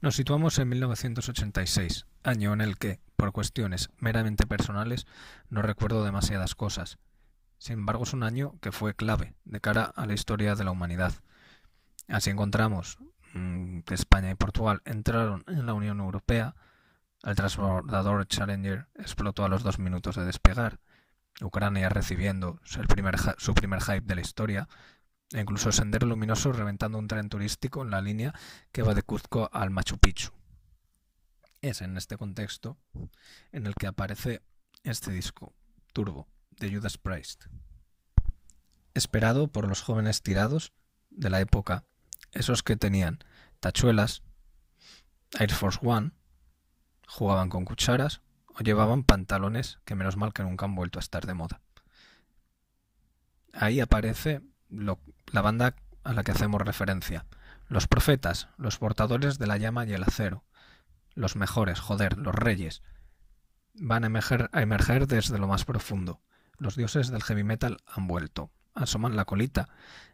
Nos situamos en 1986, año en el que, por cuestiones meramente personales, no recuerdo demasiadas cosas. Sin embargo, es un año que fue clave de cara a la historia de la humanidad. Así encontramos mm, que España y Portugal entraron en la Unión Europea, el transbordador Challenger explotó a los dos minutos de despegar, Ucrania recibiendo su primer, su primer hype de la historia, e incluso Sendero Luminoso reventando un tren turístico en la línea que va de Cuzco al Machu Picchu. Es en este contexto en el que aparece este disco, Turbo, de Judas Priest. Esperado por los jóvenes tirados de la época, esos que tenían tachuelas, Air Force One, jugaban con cucharas o llevaban pantalones que menos mal que nunca han vuelto a estar de moda. Ahí aparece la banda a la que hacemos referencia. Los profetas, los portadores de la llama y el acero. Los mejores, joder, los reyes. Van a emerger, a emerger desde lo más profundo. Los dioses del heavy metal han vuelto. Asoman la colita,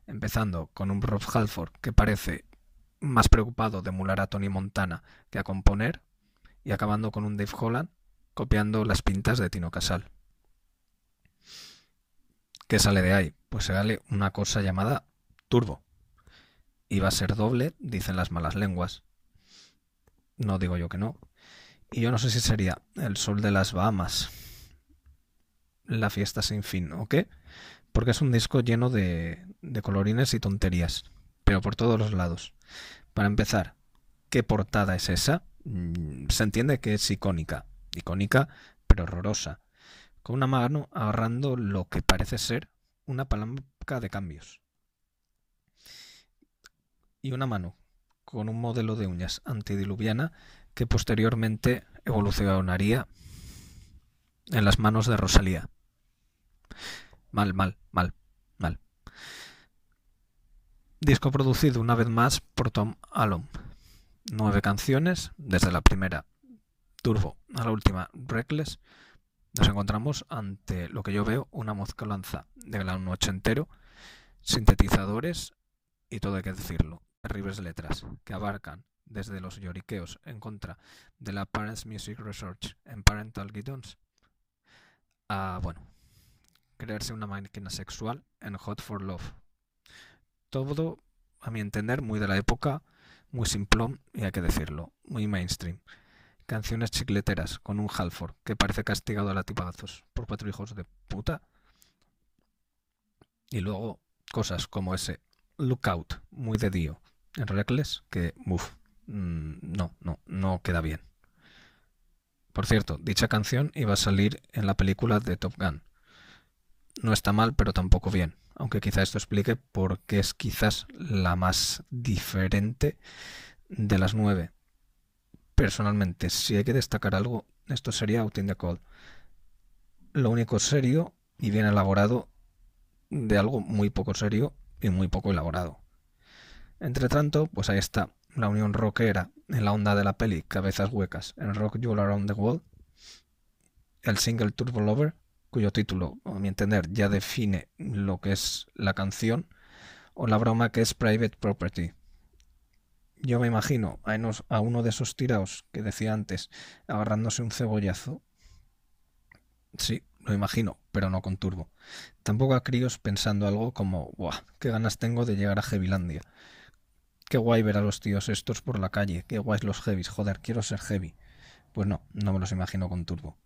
empezando con un Rob Halford que parece más preocupado de emular a Tony Montana que a componer, y acabando con un Dave Holland copiando las pintas de Tino Casal. ¿Qué sale de ahí? Pues sale una cosa llamada turbo. Y va a ser doble, dicen las malas lenguas. No digo yo que no. Y yo no sé si sería el sol de las Bahamas, la fiesta sin fin o qué, porque es un disco lleno de, de colorines y tonterías, pero por todos los lados. Para empezar, ¿qué portada es esa? Mm, se entiende que es icónica, icónica pero horrorosa con una mano agarrando lo que parece ser una palanca de cambios. Y una mano con un modelo de uñas antidiluviana que posteriormente evolucionaría en las manos de Rosalía. Mal, mal, mal, mal. Disco producido una vez más por Tom Allen. Nueve canciones, desde la primera Turbo a la última Reckless, nos encontramos ante lo que yo veo una mezcolanza de gran entero, sintetizadores y todo hay que decirlo, terribles letras que abarcan desde los lloriqueos en contra de la Parents Music Research en Parental Guidance a, bueno, crearse una máquina sexual en Hot for Love. Todo, a mi entender, muy de la época, muy simplón y hay que decirlo, muy mainstream canciones chicleteras con un Halford que parece castigado a latipazos por cuatro hijos de puta. Y luego cosas como ese Lookout, muy de Dio, en Reckless, que, uff, mm, no, no, no queda bien. Por cierto, dicha canción iba a salir en la película de Top Gun. No está mal, pero tampoco bien, aunque quizá esto explique por qué es quizás la más diferente de las nueve personalmente, si hay que destacar algo, esto sería Out in the Cold. Lo único serio y bien elaborado de algo muy poco serio y muy poco elaborado. Entre tanto, pues ahí está la unión rockera en la onda de la peli Cabezas Huecas en Rock You Around the World, el single Turbo Lover, cuyo título, a mi entender, ya define lo que es la canción, o la broma que es Private Property, yo me imagino a, uno de esos tiraos que decía antes agarrándose un cebollazo. Sí, lo imagino, pero no con turbo. Tampoco a críos pensando algo como, ¡buah! ¡Qué ganas tengo de llegar a Heavylandia! Qué guay ver a los tíos estos por la calle, qué guays los heavies, joder, quiero ser heavy. Pues no, no me los imagino con turbo.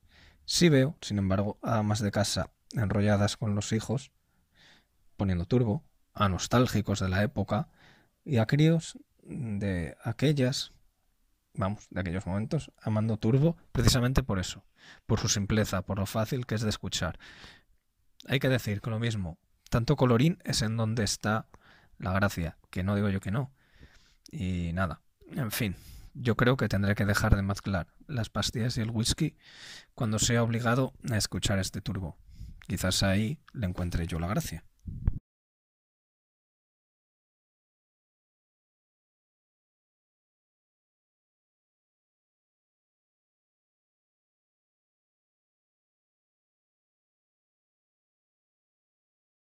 Sí veo, sin embargo, a amas de casa enrolladas con los hijos, poniendo turbo, a nostálgicos de la época, y a críos de aquellas, vamos, de aquellos momentos, amando Turbo, precisamente por eso, por su simpleza, por lo fácil que es de escuchar. Hay que decir que lo mismo, tanto colorín es en donde está la gracia, que no digo yo que no. Y nada, en fin, yo creo que tendré que dejar de mezclar las pastillas y el whisky cuando sea obligado a escuchar este turbo. Quizás ahí le encuentre yo la gracia.